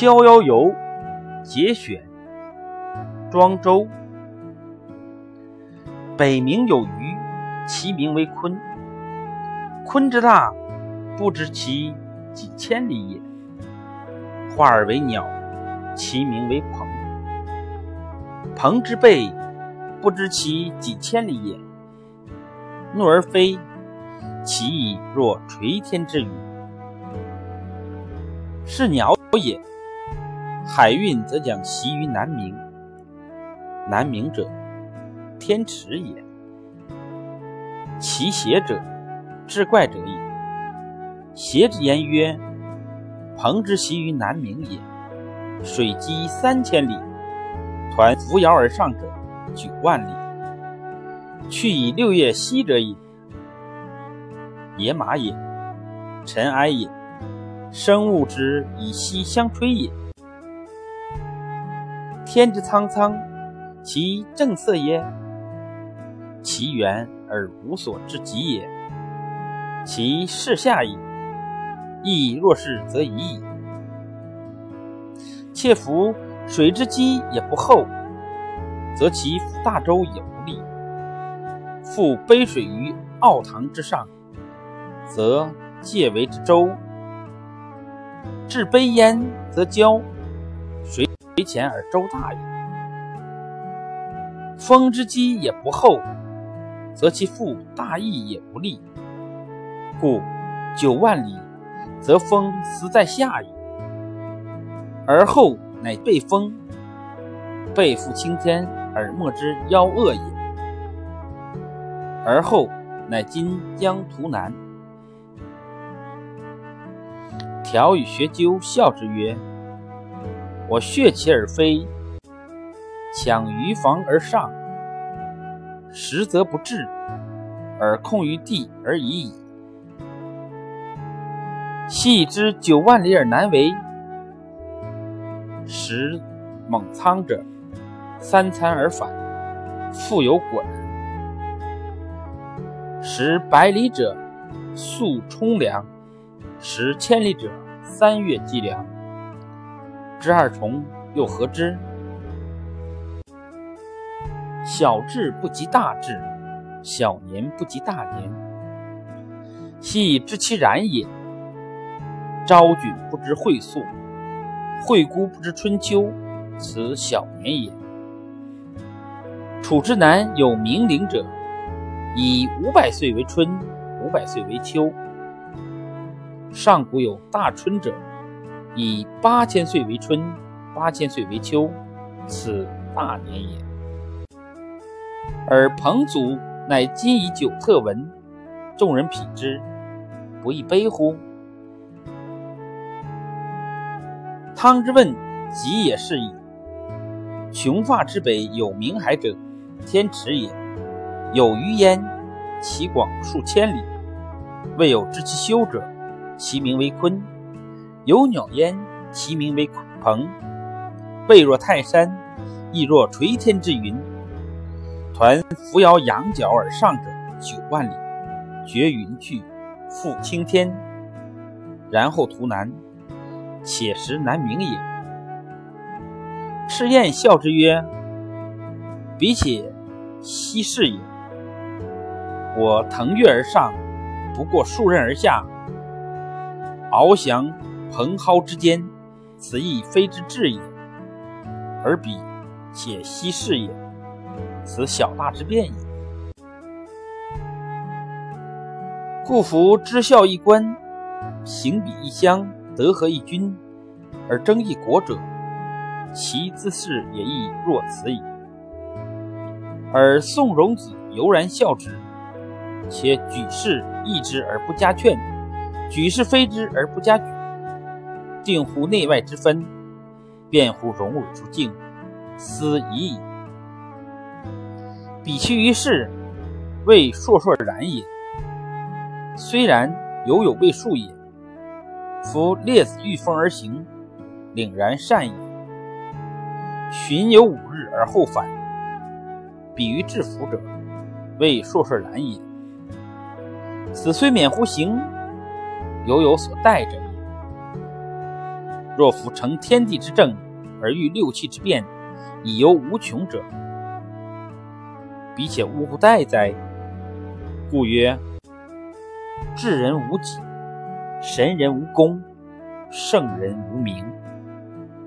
逍遥游》节选，庄周。北冥有鱼，其名为鲲。鲲之大，不知其几千里也。化而为鸟，其名为鹏。鹏之背，不知其几千里也。怒而飞，其翼若垂天之羽。是鸟也。海运则将徙于南冥。南冥者，天池也。其邪者，志怪者也。邪之言曰：鹏之徙于南冥也。水击三千里，抟扶摇而上者九万里。去以六月息者也。野马也，尘埃也，生物之以息相吹也。天之苍苍，其正色耶？其远而无所至极也。其视下也，亦若是则已矣。且夫水之积也不厚，则其大舟也无力。覆杯水于奥堂之上，则介为之舟；置杯焉，则交。水为前而周大也。风之积也不厚，则其覆大翼也不利。故九万里，则风实在下矣。而后乃背风，背负青天而莫之夭恶也。而后乃今将图南。条与学究笑之曰：“我血其而飞，抢于房而上，实则不至，而控于地而已矣。系之九万里而难为。”食猛苍者，三餐而返，复有果；食百里者，速冲粮；食千里者，三月积粮。知二重，又何之？小智不及大智，小年不及大年。系知其然也。昭君不知晦素。惠姑不知春秋，此小年也。楚之南有冥灵者，以五百岁为春，五百岁为秋。上古有大春者，以八千岁为春，八千岁为秋，此大年也。而彭祖乃今以九特闻，众人匹之，不亦悲乎？汤之问，极也是矣。穷发之北有冥海者，天池也。有鱼焉，其广数千里，未有知其修者，其名为鲲。有鸟焉，其名为鲲鹏。背若泰山，翼若垂天之云。抟扶摇羊角而上者九万里，绝云去，覆青天，然后图南。且识难明也。赤焰笑之曰：“彼且奚是也？我腾跃而上，不过数仞而下，翱翔蓬蒿之间，此亦非之至也。而彼且奚是也？此小大之变也。故夫知孝一官，行比一乡。”德合一君而争一国者，其自是也亦若此矣。而宋荣子犹然笑之，且举事议之而不加劝，举事非之而不加举，定乎内外之分，辩乎荣辱之境，斯已矣。比其于世，谓硕硕然也。虽然犹有未数也。夫列子御风而行，凛然善也；巡游五日而后返，比于制服者，谓硕硕然也。此虽免乎行，犹有所待者。若夫成天地之正，而欲六气之变，以由无穷者，彼且呜呼待哉？故曰：智人无己，神人无功，圣人无名。